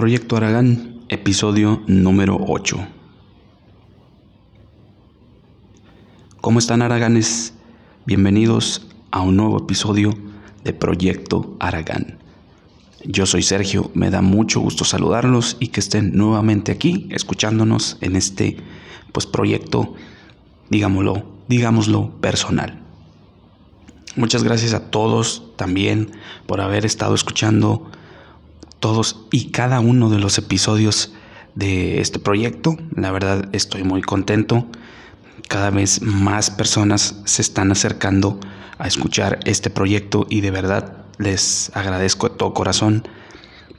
Proyecto Aragán, episodio número 8. ¿Cómo están Araganes? Bienvenidos a un nuevo episodio de Proyecto Aragán. Yo soy Sergio, me da mucho gusto saludarlos y que estén nuevamente aquí escuchándonos en este pues proyecto, digámoslo, digámoslo personal. Muchas gracias a todos también por haber estado escuchando todos y cada uno de los episodios de este proyecto. La verdad estoy muy contento. Cada vez más personas se están acercando a escuchar este proyecto y de verdad les agradezco de todo corazón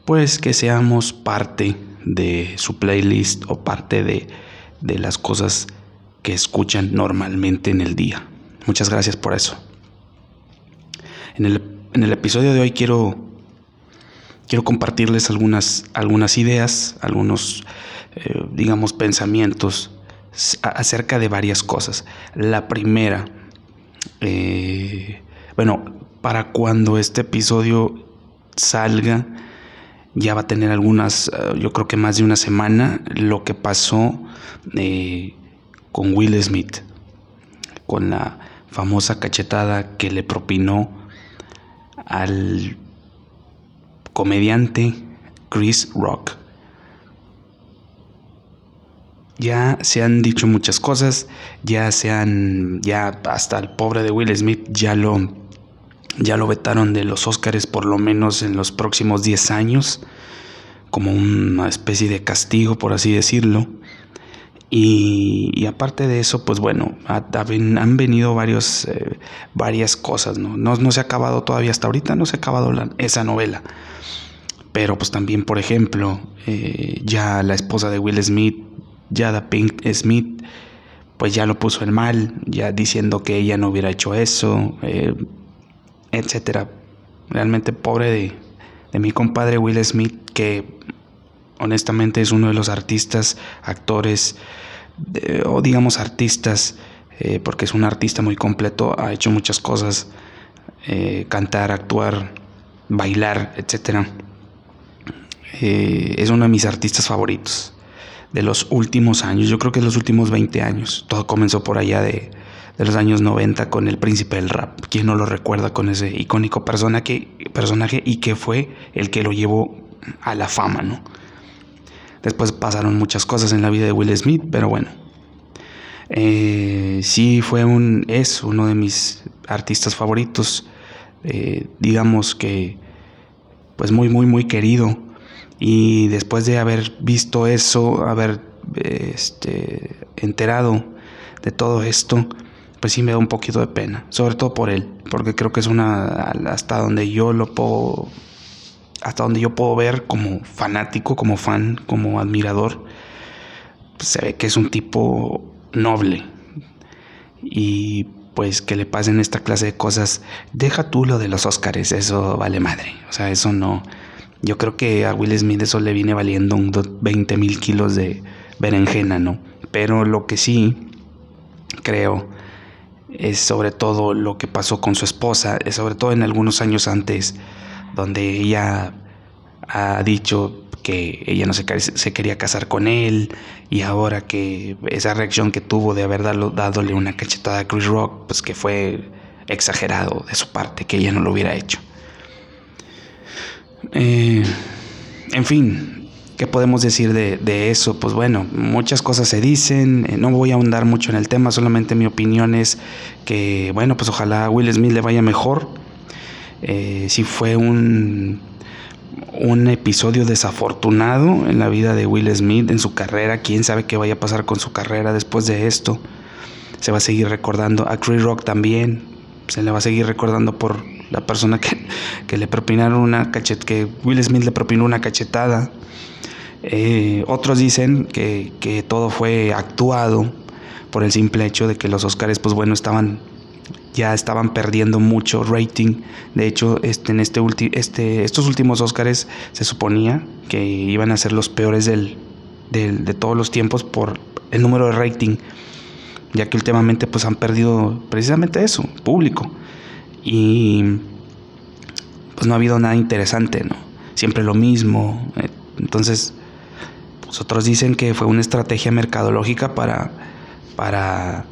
pues que seamos parte de su playlist o parte de, de las cosas que escuchan normalmente en el día. Muchas gracias por eso. En el, en el episodio de hoy quiero, quiero compartirles algunas, algunas ideas, algunos, eh, digamos, pensamientos acerca de varias cosas. La primera, eh, bueno, para cuando este episodio salga, ya va a tener algunas, eh, yo creo que más de una semana, lo que pasó eh, con Will Smith, con la famosa cachetada que le propinó al comediante Chris Rock. Ya se han dicho muchas cosas, ya se han, ya hasta el pobre de Will Smith ya lo ya lo vetaron de los Óscares por lo menos en los próximos 10 años, como una especie de castigo, por así decirlo. Y, aparte de eso, pues bueno, han venido varios, eh, varias cosas, ¿no? ¿no? se ha acabado todavía hasta ahorita, no se ha acabado esa novela. Pero pues también, por ejemplo, eh, ya la esposa de Will Smith, Jada Pink Smith, pues ya lo puso en mal, ya diciendo que ella no hubiera hecho eso. Eh, etcétera. Realmente pobre de, mi compadre Will Smith, que honestamente es uno de los artistas, actores, o digamos artistas, eh, porque es un artista muy completo, ha hecho muchas cosas, eh, cantar, actuar, bailar, etcétera. Eh, es uno de mis artistas favoritos de los últimos años, yo creo que de los últimos 20 años. Todo comenzó por allá de de los años 90 con el príncipe del rap. ¿Quién no lo recuerda con ese icónico personaje, personaje y que fue el que lo llevó a la fama, ¿no? Después pasaron muchas cosas en la vida de Will Smith, pero bueno. Eh, sí fue un, es uno de mis artistas favoritos. Eh, digamos que, pues muy, muy, muy querido. Y después de haber visto eso, haber este, enterado de todo esto, pues sí me da un poquito de pena, sobre todo por él, porque creo que es una hasta donde yo lo puedo hasta donde yo puedo ver como fanático, como fan, como admirador, pues se ve que es un tipo noble. Y pues que le pasen esta clase de cosas, deja tú lo de los Óscares, eso vale madre. O sea, eso no. Yo creo que a Will Smith eso le viene valiendo un 20 mil kilos de berenjena, ¿no? Pero lo que sí creo es sobre todo lo que pasó con su esposa, es sobre todo en algunos años antes, donde ella ha dicho que ella no se, se, quería casar con él y ahora que esa reacción que tuvo de haber dado, dadole una cachetada a Chris Rock, pues que fue exagerado de su parte, que ella no lo hubiera hecho. Eh, en fin, ¿Qué podemos decir de, eso? Pues bueno, muchas cosas se dicen, eh, no voy a ahondar mucho en el tema, solamente mi opinión es que, bueno, pues ojalá a Will Smith le vaya mejor. Eh, si fue un, un episodio desafortunado en la vida de Will Smith, en su carrera, quién sabe qué vaya a pasar con su carrera después de esto. Se va a seguir recordando a Chris Rock también, se le va a seguir recordando por la persona que, que le propinaron una cachet, que Will Smith le propinó una cachetada. Eh, otros dicen que, todo fue actuado por el simple hecho de que los Oscars, pues bueno, estaban ya estaban perdiendo mucho rating. De hecho, este, en este, este, estos últimos Oscars se suponía que iban a ser los peores del, de todos los tiempos por el número de rating, ya que últimamente pues han perdido precisamente eso, público. Y pues no ha habido nada interesante, ¿no? Siempre lo mismo, Entonces, pues otros dicen que fue una estrategia mercadológica para, para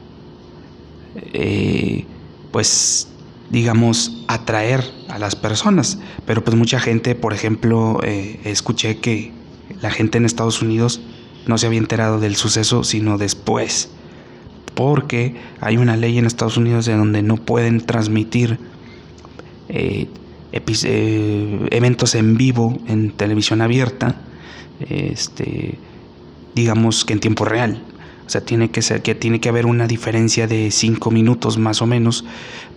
eh, pues, digamos, atraer a las personas. Pero pues mucha gente, por ejemplo, eh, escuché que la gente en Estados Unidos no se había enterado del suceso sino después. Porque hay una ley en Estados Unidos de donde no pueden transmitir eh, eventos en vivo en televisión abierta, este, digamos que en tiempo real. O sea, tiene que ser que tiene que haber una diferencia de cinco minutos más o menos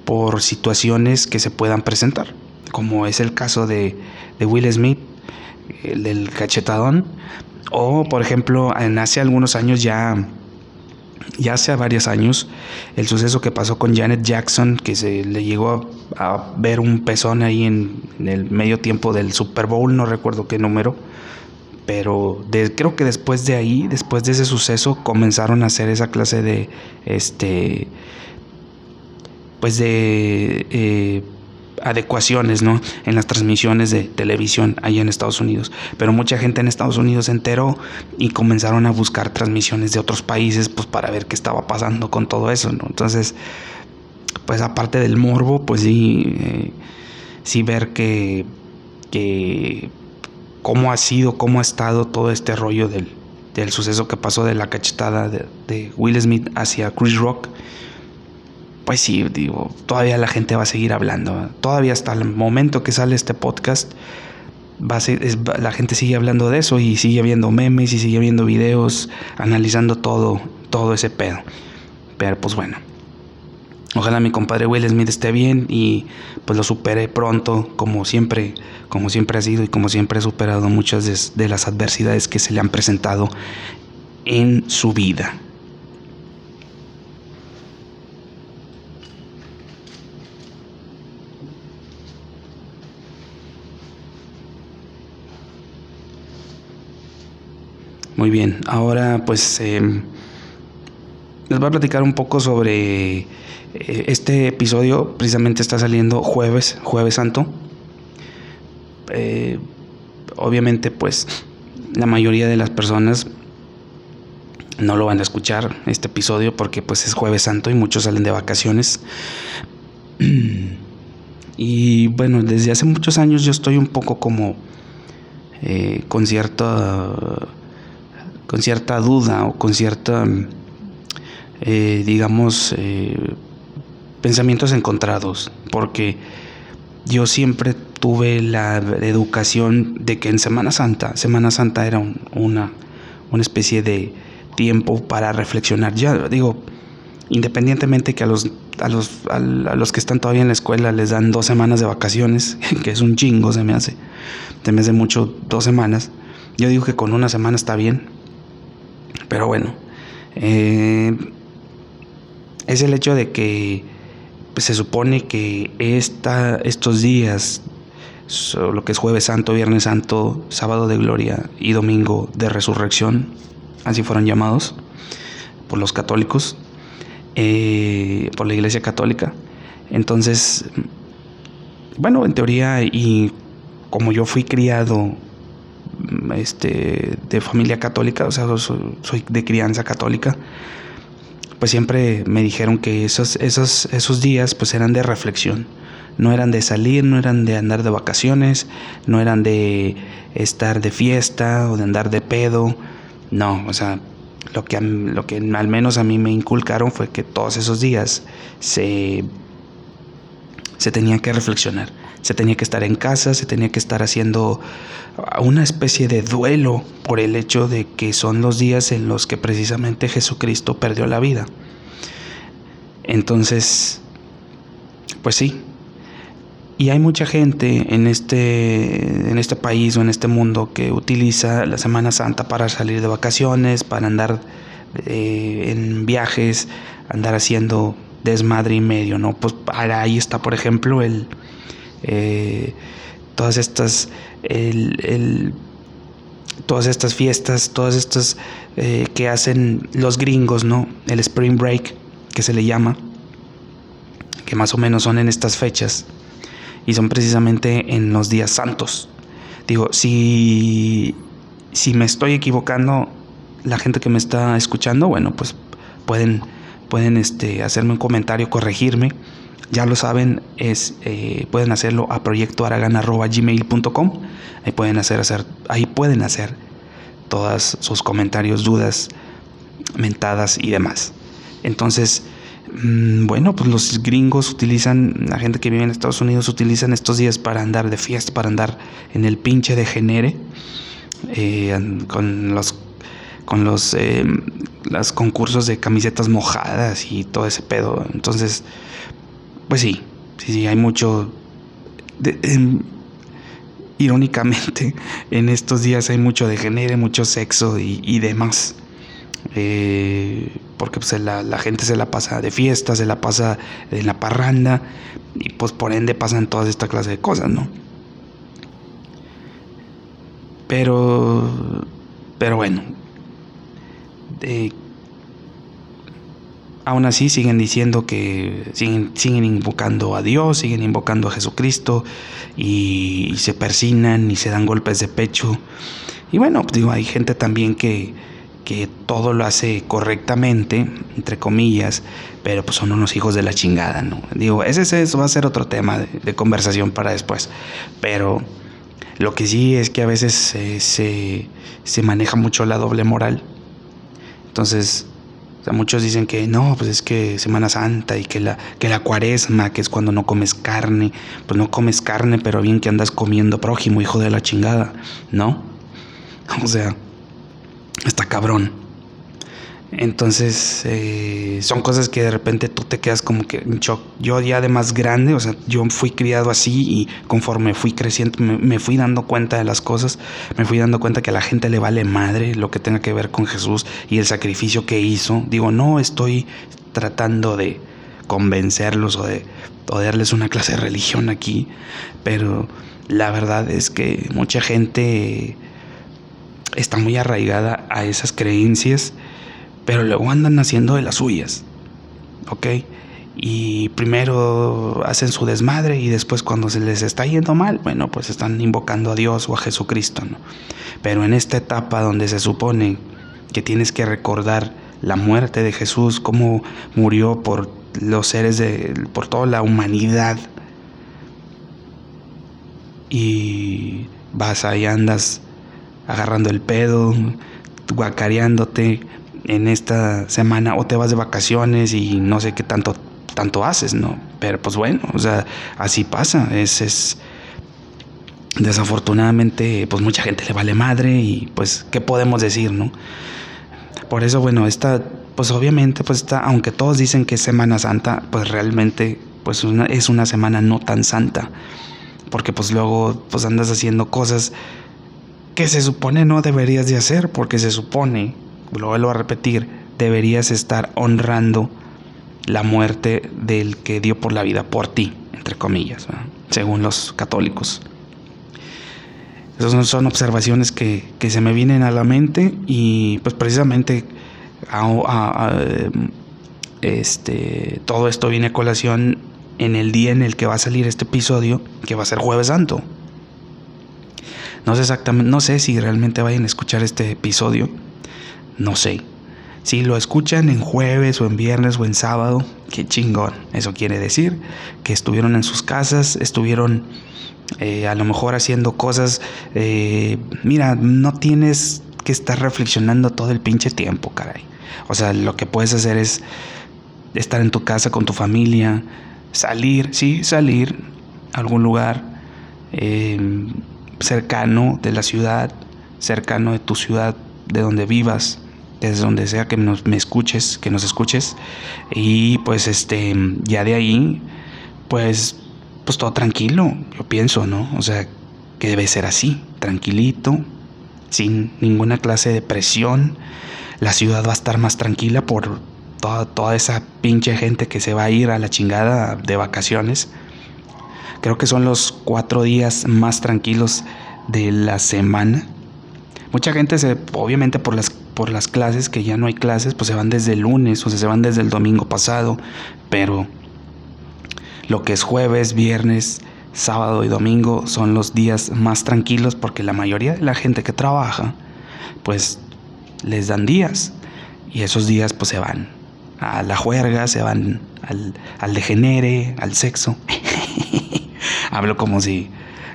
por situaciones que se puedan presentar, como es el caso de, Will Smith, el del cachetadón, o por ejemplo, en hace algunos años ya ya hace varios años, el suceso que pasó con Janet Jackson, que se le llegó a, ver un pezón ahí en, en, el medio tiempo del Super Bowl, no recuerdo qué número, pero creo que después de ahí, después de ese suceso, comenzaron a hacer esa clase de, este, pues de eh, adecuaciones, ¿no? En las transmisiones de televisión ahí en Estados Unidos. Pero mucha gente en Estados Unidos se enteró y comenzaron a buscar transmisiones de otros países, pues para ver qué estaba pasando con todo eso, ¿no? Entonces, pues aparte del morbo, pues sí, eh, sí ver que, que cómo ha sido, cómo ha estado todo este rollo del, suceso que pasó de la cachetada de, Will Smith hacia Chris Rock, pues sí, digo, todavía la gente va a seguir hablando. Todavía hasta el momento que sale este podcast, va a la gente sigue hablando de eso y sigue viendo memes y sigue viendo videos, analizando todo, todo ese pedo. Pero pues bueno. Ojalá mi compadre Will Smith esté bien y pues lo supere pronto, como siempre, como siempre ha sido y como siempre ha superado muchas de, las adversidades que se le han presentado en su vida. Muy bien, ahora pues em, les voy a platicar un poco sobre eh, este episodio precisamente está saliendo jueves, jueves santo. Eh, obviamente pues la mayoría de las personas no lo van a escuchar este episodio porque pues es jueves santo y muchos salen de vacaciones. Y bueno, desde hace muchos años yo estoy un poco como eh, con cierta con cierta duda o con cierta digamos pensamientos encontrados, porque yo siempre tuve la educación de que en Semana Santa, Semana Santa era una, una especie de tiempo para reflexionar. Ya digo, independientemente que a los, a los, a los que están todavía en la escuela les dan dos semanas de vacaciones, que es un chingo, se me hace, se me hace mucho dos semanas. Yo digo que con una semana está bien, pero bueno, eh, es el hecho de que pues, se supone que esta, estos días, lo que es jueves santo, viernes santo, sábado de gloria y domingo de resurrección, así fueron llamados por los católicos, eh, por la iglesia católica. Entonces, bueno, en teoría y como yo fui criado este, de familia católica, o sea, soy de crianza católica, pues siempre me dijeron que esos, esos, esos días pues eran de reflexión. No eran de salir, no eran de andar de vacaciones, no eran de estar de fiesta o de andar de pedo. No, o sea, lo que, lo que al menos a mí me inculcaron fue que todos esos días se, se tenía que reflexionar, se tenía que estar en casa, se tenía que estar haciendo una especie de duelo por el hecho de que son los días en los que precisamente Jesucristo perdió la vida. Entonces, pues sí. Y hay mucha gente en este, en este país o en este mundo que utiliza la Semana Santa para salir de vacaciones, para andar eh, en viajes, andar haciendo desmadre y medio, ¿no? Pues ahí está, por ejemplo, el, eh, todas estas todas estas fiestas, todas estas eh, que hacen los gringos, ¿no? El Spring Break, que se le llama, que más o menos son en estas fechas y son precisamente en los días santos. Digo, si si me estoy equivocando, la gente que me está escuchando, bueno, pues pueden, pueden este, hacerme un comentario, corregirme. Ya lo saben, es, eh, pueden hacerlo a proyectoaragan.gmail.com. Ahí pueden hacer, hacer, ahí pueden hacer todas sus comentarios, dudas, mentadas y demás. Entonces, mm, bueno, pues los gringos utilizan, la gente que vive en Estados Unidos utilizan estos días para andar de fiesta, para andar en el pinche de genere, eh, con los con los, eh, los concursos de camisetas mojadas y todo ese pedo. Entonces, pues sí, sí, sí, hay mucho... irónicamente, en estos días hay mucho de genere, mucho sexo y, demás. Eh, porque pues, la, la, gente se la pasa de fiesta, se la pasa en la parranda y pues por ende pasan todas esta clase de cosas, ¿no? Pero, pero bueno, aún así siguen diciendo que siguen, siguen, invocando a Dios, siguen invocando a Jesucristo y, se persinan y se dan golpes de pecho. Y bueno, pues digo, hay gente también que, que todo lo hace correctamente, entre comillas, pero pues son unos hijos de la chingada, ¿no? Digo, ese, ese va a ser otro tema de, conversación para después, pero lo que sí es que a veces se, se maneja mucho la doble moral entonces, muchos dicen que no, pues es que Semana Santa y que la, que la cuaresma, que es cuando no comes carne, pues no comes carne, pero bien que andas comiendo prójimo, hijo de la chingada, ¿no? O sea, está cabrón. Entonces, eh, son cosas que de repente tú te quedas como que en shock. Yo ya de más grande, o sea, yo fui criado así y conforme fui creciendo me, fui dando cuenta de las cosas, me fui dando cuenta que a la gente le vale madre lo que tenga que ver con Jesús y el sacrificio que hizo. Digo, no estoy tratando de convencerlos o de, o de darles una clase de religión aquí, pero la verdad es que mucha gente está muy arraigada a esas creencias pero luego andan haciendo de las suyas, ¿ok? Y primero hacen su desmadre y después cuando se les está yendo mal, bueno, pues están invocando a Dios o a Jesucristo, ¿no? Pero en esta etapa donde se supone que tienes que recordar la muerte de Jesús, cómo murió por los seres de, por toda la humanidad, y vas ahí andas agarrando el pedo, guacareándote, en esta semana o te vas de vacaciones y no sé qué tanto, tanto haces, ¿no? Pero pues bueno, o sea, así pasa, es, es desafortunadamente pues mucha gente le vale madre y pues qué podemos decir, ¿no? Por eso bueno, esta pues obviamente pues está, aunque todos dicen que es Semana Santa, pues realmente pues es una semana no tan santa, porque pues luego pues andas haciendo cosas que se supone no deberías de hacer, porque se supone lo vuelvo a repetir, deberías estar honrando la muerte del que dio por la vida por ti, entre comillas, según los católicos. Esas son observaciones que, se me vienen a la mente y pues precisamente este, todo esto viene a colación en el día en el que va a salir este episodio, que va a ser jueves santo. No sé exactamente, no sé si realmente vayan a escuchar este episodio, no sé. Si lo escuchan en jueves o en viernes o en sábado, qué chingón. Eso quiere decir que estuvieron en sus casas, estuvieron eh, a lo mejor haciendo cosas. Eh, mira, no tienes que estar reflexionando todo el pinche tiempo, caray. O sea, lo que puedes hacer es estar en tu casa con tu familia, salir, sí, salir a algún lugar eh, cercano de la ciudad, cercano de tu ciudad, de donde vivas, desde donde sea que nos, me escuches, que nos escuches. Y pues este, ya de ahí, pues, pues todo tranquilo, yo pienso, ¿no? O sea, que debe ser así, tranquilito, sin ninguna clase de presión. La ciudad va a estar más tranquila por toda, toda esa pinche gente que se va a ir a la chingada de vacaciones. Creo que son los cuatro días más tranquilos de la semana. Mucha gente se, obviamente por las por las clases, que ya no hay clases, pues se van desde el lunes o sea, se van desde el domingo pasado, pero lo que es jueves, viernes, sábado y domingo son los días más tranquilos porque la mayoría de la gente que trabaja pues les dan días y esos días pues se van a la juerga, se van al, al degenere, al sexo. Hablo como si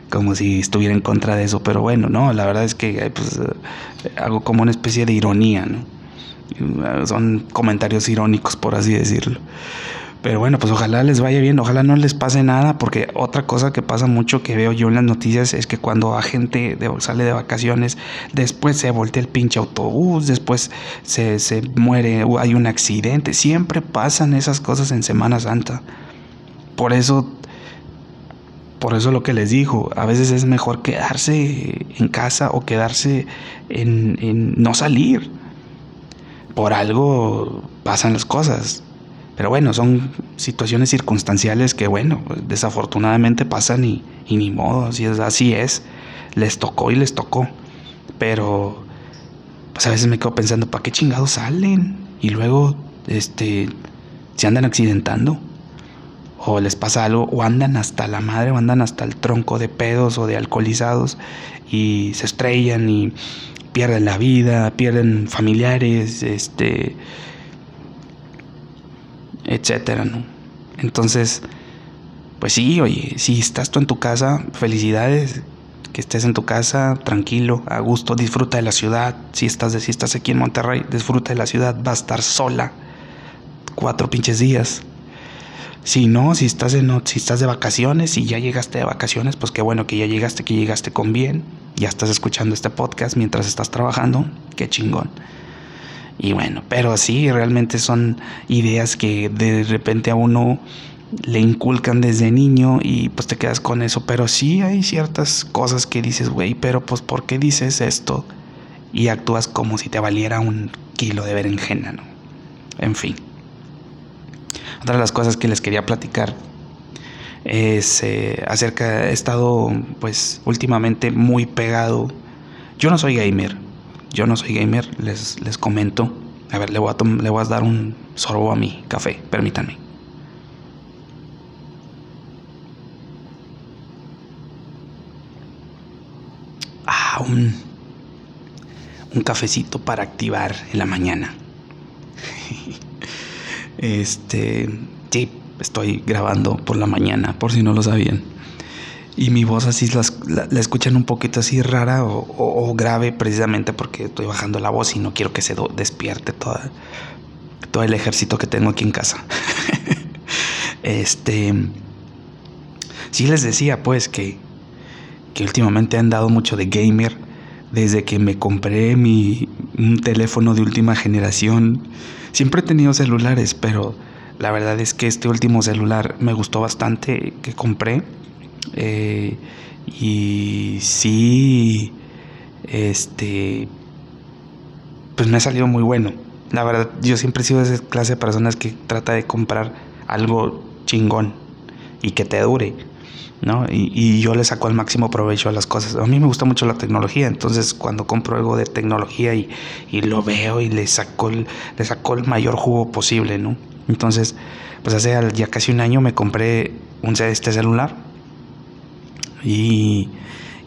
como si estuviera en contra de eso, pero bueno, no, la verdad es que pues, hago como una especie de ironía, ¿no? Son comentarios irónicos, por así decirlo. Pero bueno, pues ojalá les vaya bien, ojalá no les pase nada, porque otra cosa que pasa mucho que veo yo en las noticias es que cuando la gente sale de vacaciones, después se voltea el pinche autobús, después se, se muere, hay un accidente, siempre pasan esas cosas en Semana Santa. Por eso por eso lo que les digo, a veces es mejor quedarse en casa o quedarse en, no salir. Por algo pasan las cosas. Pero bueno, son situaciones circunstanciales que, bueno, desafortunadamente pasan y, ni modo, así es, así es. Les tocó y les tocó. Pero, pues a veces me quedo pensando, ¿para qué chingados salen? Y luego, este, se andan accidentando o les pasa algo o andan hasta la madre o andan hasta el tronco de pedos o de alcoholizados y se estrellan y pierden la vida, pierden familiares, este etcétera, ¿no? Entonces, pues sí, oye, si estás tú en tu casa, felicidades, que estés en tu casa tranquilo, a gusto, disfruta de la ciudad. Si estás, si estás aquí en Monterrey, disfruta de la ciudad, va a estar sola cuatro pinches días. Si no, si estás, en, si estás de vacaciones y ya llegaste de vacaciones, pues qué bueno que ya llegaste, que llegaste con bien. Ya estás escuchando este podcast mientras estás trabajando. Qué chingón. Y bueno, pero sí, realmente son ideas que de repente a uno le inculcan desde niño y pues te quedas con eso. Pero sí hay ciertas cosas que dices, güey, pero pues ¿por qué dices esto? Y actúas como si te valiera un kilo de berenjena, ¿no? En fin. Otra de las cosas que les quería platicar es eh, acerca, he estado pues últimamente muy pegado. Yo no soy gamer, yo no soy gamer, les, les comento. A ver, le voy a, le voy a dar un sorbo a mi café, permítanme. Ah, un, un cafecito para activar en la mañana. Este, sí, estoy grabando por la mañana, por si no lo sabían. Y mi voz así la, escuchan un poquito así rara o, grave precisamente porque estoy bajando la voz y no quiero que se despierte toda, todo el ejército que tengo aquí en casa. este, sí les decía pues que, que últimamente han dado mucho de gamer desde que me compré mi un teléfono de última generación Siempre he tenido celulares, pero la verdad es que este último celular me gustó bastante que compré. Eh, y sí, este, pues me ha salido muy bueno. La verdad, yo siempre he sido de esa clase de personas que trata de comprar algo chingón y que te dure. ¿No? Y, yo le saco el máximo provecho a las cosas. A mí me gusta mucho la tecnología, entonces cuando compro algo de tecnología y, lo veo y le saco, el, le saco el mayor jugo posible, ¿no? Entonces, pues hace ya casi un año me compré un este celular y,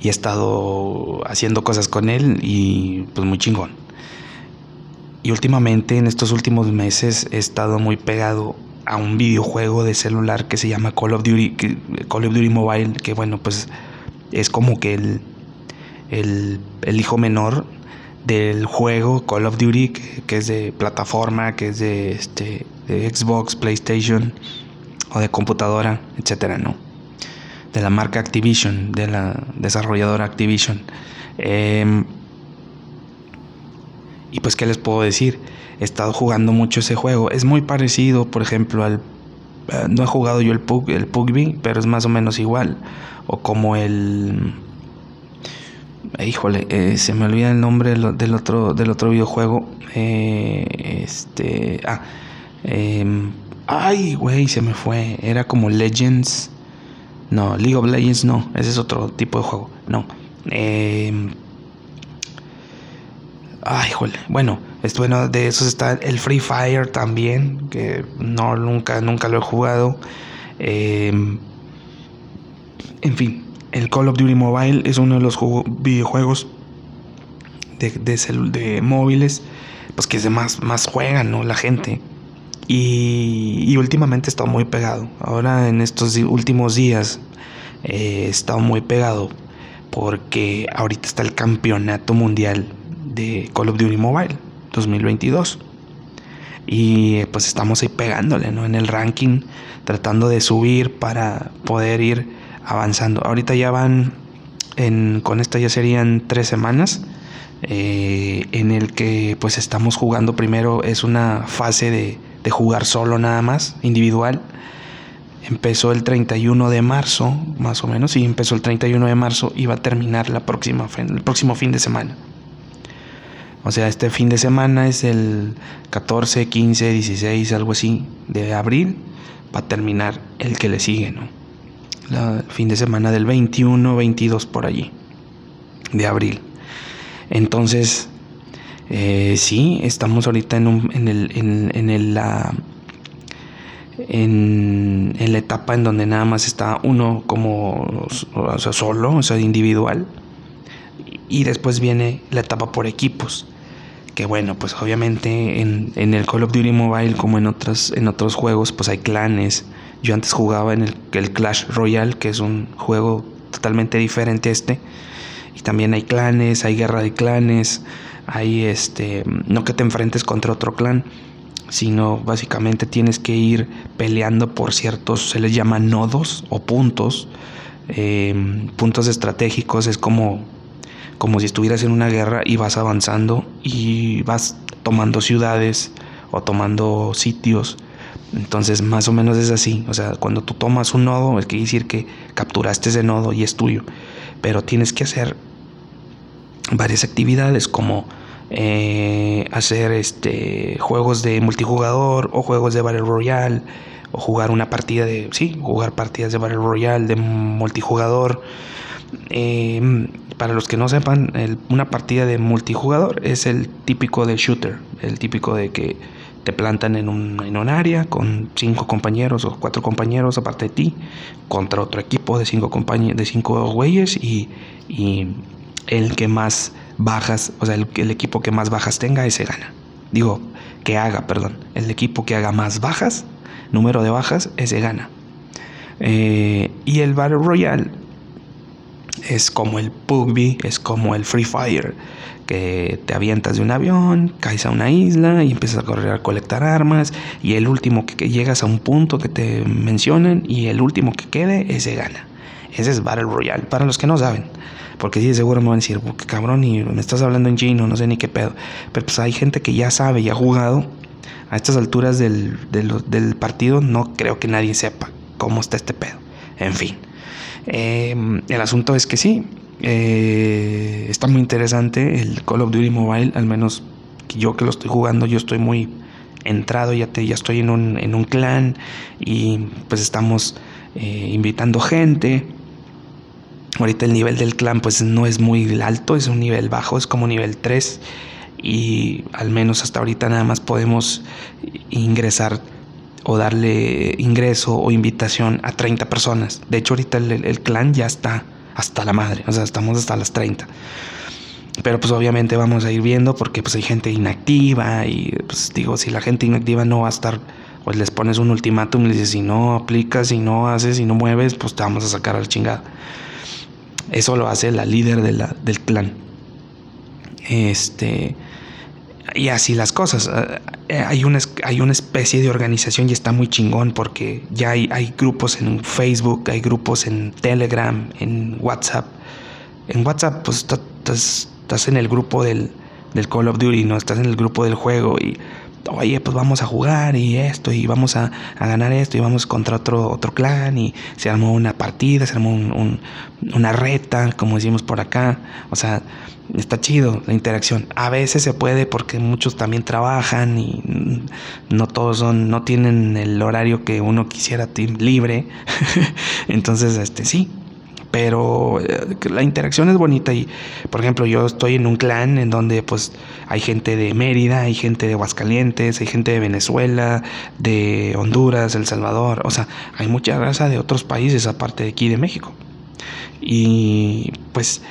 y he estado haciendo cosas con él y pues muy chingón. Y últimamente, en estos últimos meses, he estado muy pegado a un videojuego de celular que se llama Call of Duty, Call of Duty Mobile, que bueno, pues es como que el, el, hijo menor del juego Call of Duty, que, es de plataforma, que es de, este, Xbox, PlayStation o de computadora, etcétera, ¿no? De la marca Activision, de la desarrolladora Activision. Em, y pues, ¿qué les puedo decir? he estado jugando mucho ese juego. Es muy parecido, por ejemplo, al... Eh, no he jugado yo el, Pug, el PUBG, pero es más o menos igual. O como el... Eh, híjole, eh, se me olvida el nombre del otro, del otro videojuego. este... Ah. Em, ay, güey, se me fue. Era como Legends. No, League of Legends no. Ese es otro tipo de juego. No. Eh, Ay, jole. Bueno, es bueno, de esos está el Free Fire también, que no nunca nunca lo he jugado. Em, en fin, el Call of Duty Mobile es uno de los videojuegos de, de, móviles, pues que es de más, más juegan, ¿no? La gente. Y, últimamente he estado muy pegado. Ahora en estos últimos días eh, estado muy pegado porque ahorita está el campeonato mundial de Call of Duty Mobile 2022. Y pues estamos ahí pegándole, ¿no? En el ranking, tratando de subir para poder ir avanzando. Ahorita ya van, con esta ya serían tres semanas. Eh, en el que pues estamos jugando primero es una fase de, de jugar solo nada más, individual empezó el 31 de marzo, más o menos, y empezó el 31 de marzo y va a terminar la próxima, el próximo fin de semana. O sea, este fin de semana es el 14, 15, 16, algo así de abril. Va a terminar el que le sigue, ¿no? el fin de semana del 21, 22 por allí, de abril. Entonces, eh, sí, estamos ahorita en, un, en el, en, en el, la, en, la etapa en donde nada más está uno como o sea, solo, o sea, individual. Y después viene la etapa por equipos. Que bueno, pues obviamente en, en, el Call of Duty Mobile, como en, otras, en otros juegos, pues hay clanes. Yo antes jugaba en el, el Clash Royale, que es un juego totalmente diferente a este. Y también hay clanes, hay guerra de clanes, hay este, no que te enfrentes contra otro clan, sino básicamente tienes que ir peleando por ciertos, se les llama nodos o puntos, eh, puntos estratégicos, es como, como si estuvieras en una guerra y vas avanzando y vas tomando ciudades o tomando sitios. Entonces más o menos es así, o sea, cuando tú tomas un nodo, es quiere decir que capturaste ese nodo y es tuyo, pero tienes que hacer varias actividades como eh, hacer este juegos de multijugador o juegos de Battle Royale o jugar una partida de sí jugar partidas de Battle Royale de multijugador em, para los que no sepan una partida de multijugador es el típico del shooter el típico de que te plantan en un, en un área con cinco compañeros o cuatro compañeros aparte de ti contra otro equipo de cinco de cinco güeyes y, y el que más bajas, o sea, el, equipo que más bajas tenga, ese gana. Digo, que haga, perdón. El equipo que haga más bajas, número de bajas, ese gana. Eh, y el Battle Royale es como el PUBG, es como el Free Fire, que te avientas de un avión, caes a una isla y empiezas a correr a colectar armas y el último que, llegas a un punto que te mencionan y el último que quede, ese gana. Ese es Battle Royale, para los que no saben. Porque sí, seguro me van a decir, qué cabrón, y me estás hablando en chino, no sé ni qué pedo. Pero pues hay gente que ya sabe, ya ha jugado. A estas alturas del, del, partido no creo que nadie sepa cómo está este pedo. En fin. Em, el asunto es que sí, eh, está muy interesante el Call of Duty Mobile, al menos yo que lo estoy jugando, yo estoy muy entrado, ya, te, ya estoy en un, en un clan y pues estamos eh, invitando gente. Ahorita el nivel del clan pues no es muy alto, es un nivel bajo, es como nivel 3 y al menos hasta ahorita nada más podemos ingresar o darle ingreso o invitación a 30 personas. De hecho ahorita el, clan ya está hasta la madre, o sea, estamos hasta las 30. Pero pues obviamente vamos a ir viendo porque pues hay gente inactiva y pues digo, si la gente inactiva no va a estar, pues les pones un ultimátum y les dices, si no aplicas, si no haces, si no mueves, pues te vamos a sacar al chingado. Eso lo hace la líder de del clan. Este. Y así las cosas. Eh, hay una, hay una especie de organización y está muy chingón porque ya hay, grupos en Facebook, hay grupos en Telegram, en WhatsApp. En WhatsApp, pues estás, estás en el grupo del, del Call of Duty, ¿no? Estás en el grupo del juego y oye, pues vamos a jugar y esto, y vamos a, ganar esto, y vamos contra otro, otro clan, y se armó una partida, se armó una reta, como decimos por acá. O sea, está chido la interacción. A veces se puede porque muchos también trabajan y no todos son, no tienen el horario que uno quisiera libre. Entonces, este sí, pero eh, la interacción es bonita y por ejemplo yo estoy en un clan en donde pues hay gente de Mérida, hay gente de Aguascalientes, hay gente de Venezuela, de Honduras, El Salvador, o sea, hay mucha raza de otros países aparte de aquí de México. Y pues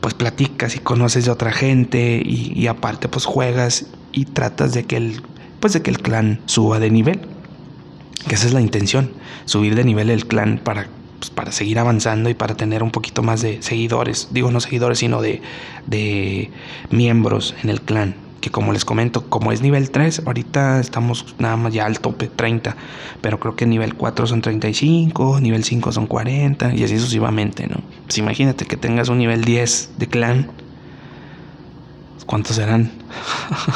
pues platicas y conoces de otra gente y, y aparte pues juegas y tratas de que el pues de que el clan suba de nivel. Que esa es la intención, subir de nivel el clan para, pues, para seguir avanzando y para tener un poquito más de seguidores. Digo no seguidores, sino de, de miembros en el clan. Que como les comento, como es nivel 3, ahorita estamos nada más ya al tope 30. Pero creo que nivel 4 son 35, nivel 5 son 40 y así sucesivamente, ¿no? Pues imagínate que tengas un nivel 10 de clan. ¿Cuántos serán?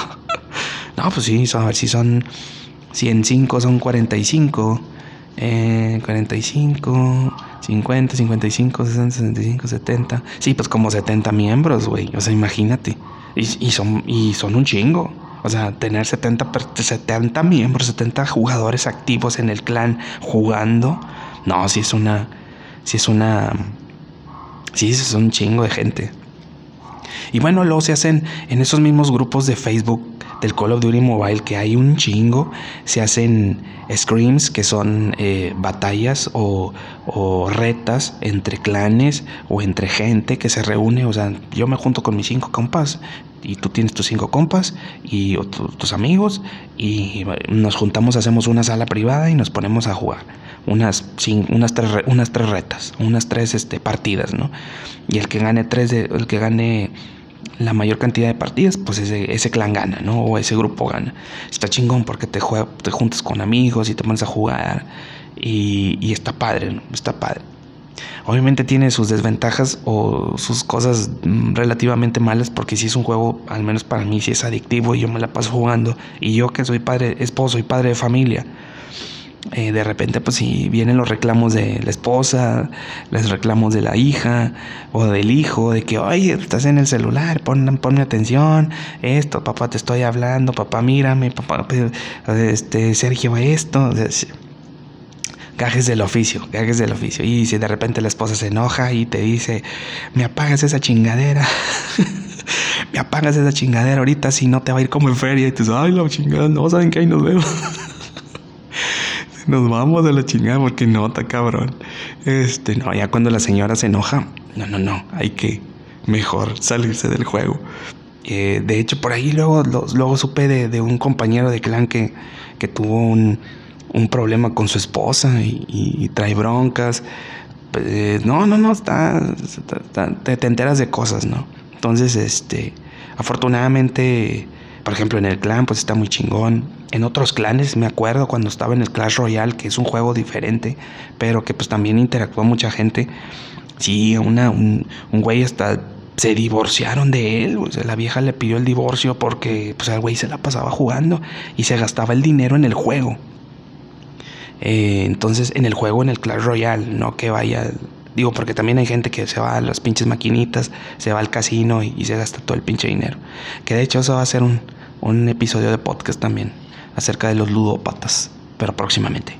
no, pues sí, a ver si son 105 son 45, eh, 45, 50, 55, 60, 65, 70. Sí, pues como 70 miembros, güey. O sea, imagínate. Y, son un chingo. O sea, tener 70, 70 miembros, 70 jugadores activos en el clan jugando. No, sí es una. Sí es una. Sí, es un chingo de gente. Y bueno, luego se hacen en esos mismos grupos de Facebook del Call of Duty Mobile, que hay un chingo, se hacen screams, que son eh, batallas o, o, retas entre clanes o entre gente que se reúne. O sea, yo me junto con mis cinco compas y tú tienes tus cinco compas y tus amigos y nos juntamos, hacemos una sala privada y nos ponemos a jugar unas, unas, tres, unas tres retas, unas tres este, partidas, ¿no? Y el que gane tres, de, el que gane la mayor cantidad de partidas, pues ese, clan gana, ¿no? O ese grupo gana. Está chingón porque te, te juntas con amigos y te pones a jugar y, y está padre, ¿no? Está padre. Obviamente tiene sus desventajas o sus cosas relativamente malas porque si es un juego, al menos para mí, si es adictivo y yo me la paso jugando y yo que soy padre, esposo y padre de familia, eh, de repente pues si vienen los reclamos de la esposa, los reclamos de la hija o del hijo, de que, oye, estás en el celular, pon, ponme atención, esto, papá te estoy hablando, papá mírame, papá, este, Sergio, esto, gajes del oficio, gajes del oficio. Y si de repente la esposa se enoja y te dice, me apagas esa chingadera. me apagas esa chingadera ahorita si no te va a ir como en feria y tú dices, ay la chingada, no saben que ahí nos vemos. nos vamos de la chingada porque no, está cabrón. Este, no, ya cuando la señora se enoja, no, no, no, hay que mejor salirse del juego. Eh, de hecho, por ahí luego, luego supe de, de, un compañero de clan que, que tuvo un, un, problema con su esposa y, y trae broncas. Pues, no, no, no, está, te enteras de cosas, ¿no? Entonces, este, afortunadamente por ejemplo, en el clan, pues está muy chingón. En otros clanes, me acuerdo cuando estaba en el Clash Royale, que es un juego diferente, pero que pues también interactuó mucha gente. Sí, una, un, un güey hasta se divorciaron de él. O sea, la vieja le pidió el divorcio porque pues, el güey se la pasaba jugando y se gastaba el dinero en el juego. Eh, entonces, en el juego, en el Clash Royale, no que vaya Digo, porque también hay gente que se va a las pinches maquinitas, se va al casino y, y, se gasta todo el pinche dinero. Que de hecho eso va a ser un, un episodio de podcast también acerca de los ludópatas, pero próximamente.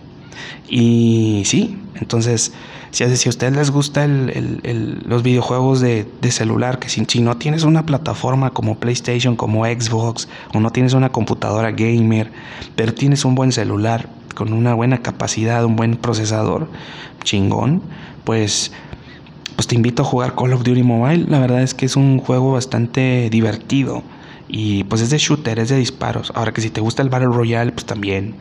Y sí, entonces, si, si a ustedes les gusta los videojuegos de, de celular, que si, si, no tienes una plataforma como PlayStation, como Xbox, o no tienes una computadora gamer, pero tienes un buen celular con una buena capacidad, un buen procesador, chingón, pues pues te invito a jugar Call of Duty Mobile. La verdad es que es un juego bastante divertido. Y pues es de shooter, es de disparos. Ahora que si te gusta el Battle Royale, pues también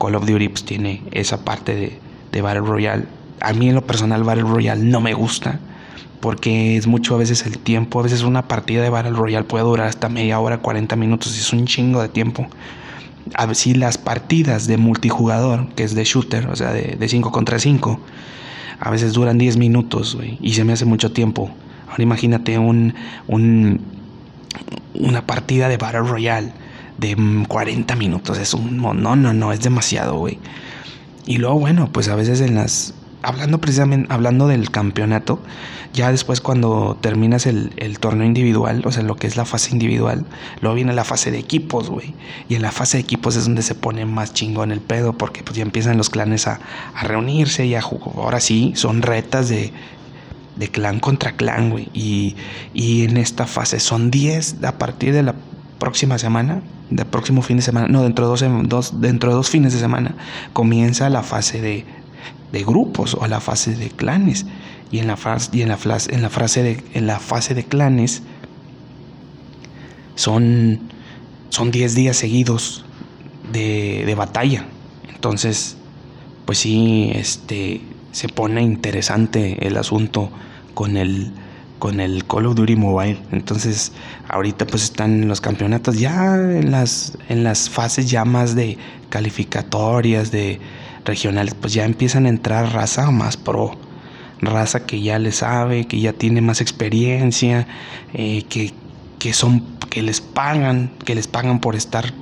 Call of Duty pues, tiene esa parte de, de Battle Royale. A mí en lo personal Battle Royale no me gusta. Porque es mucho a veces el tiempo. A veces una partida de Battle Royale puede durar hasta media hora, 40 minutos. Es un chingo de tiempo. A ver si las partidas de multijugador, que es de shooter, o sea, de 5 contra 5 a veces duran 10 minutos, güey, y se me hace mucho tiempo. Ahora imagínate un, un, una partida de Battle Royale de 40 minutos. Es un. No, no, no, es demasiado, güey. Y luego, bueno, pues a veces en las. Hablando precisamente, hablando del campeonato, ya después cuando terminas el, el, torneo individual, o sea, lo que es la fase individual, luego viene la fase de equipos, güey. Y en la fase de equipos es donde se pone más chingón el pedo, porque pues ya empiezan los clanes a, a reunirse y a jugar. Ahora sí, son retas de, de clan contra clan, güey. Y, y en esta fase son 10 a partir de la próxima semana, del próximo fin de semana, no, dentro de dos, dos, dentro de dos fines de semana, comienza la fase de de grupos o la fase de clanes. Y en la, y en la, en la, frase de, en la fase de clanes son, son 10 días seguidos de, de batalla. Entonces, pues sí, este, se pone interesante el asunto con el, con el Call of Duty Mobile. Entonces, ahorita pues están los campeonatos ya en las, en las fases ya más de calificatorias, de regionales, pues ya empiezan a entrar raza más pro. Raza que ya le sabe, que ya tiene más experiencia, eh, que, que son, que les pagan, que les pagan por estar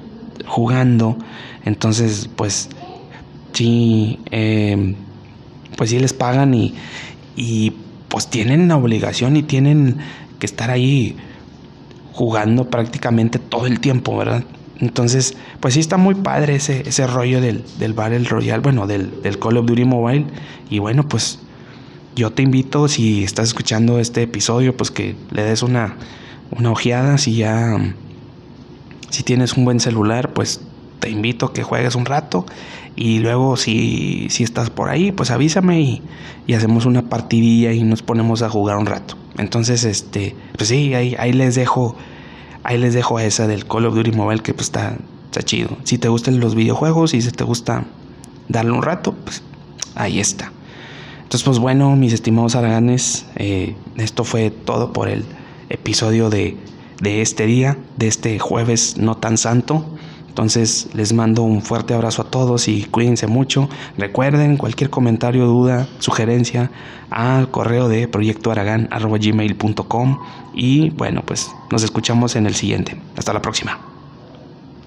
jugando. Entonces, pues sí, eh, pues sí les pagan y, y pues tienen la obligación y tienen que estar ahí jugando prácticamente todo el tiempo, ¿verdad? Entonces, pues sí está muy padre ese, ese rollo del, del Battle Royale, bueno, del, del Call of Duty Mobile. Y bueno, pues yo te invito, si estás escuchando este episodio, pues que le des una, una ojeada. Si ya, si tienes un buen celular, pues te invito a que juegues un rato y luego si, si estás por ahí, pues avísame y, y, hacemos una partidilla y nos ponemos a jugar un rato. Entonces, este, pues sí, ahí, ahí les dejo, ahí les dejo esa del Call of Duty Mobile que pues está, está chido. Si te gustan los videojuegos y si te gusta darle un rato, pues ahí está. Entonces, pues bueno, mis estimados araganes, eh, esto fue todo por el episodio de, de este día, de este jueves no tan santo. Entonces les mando un fuerte abrazo a todos y cuídense mucho. Recuerden cualquier comentario, duda, sugerencia al correo de proyectoaragán.gmail.com y bueno, pues nos escuchamos en el siguiente. Hasta la próxima.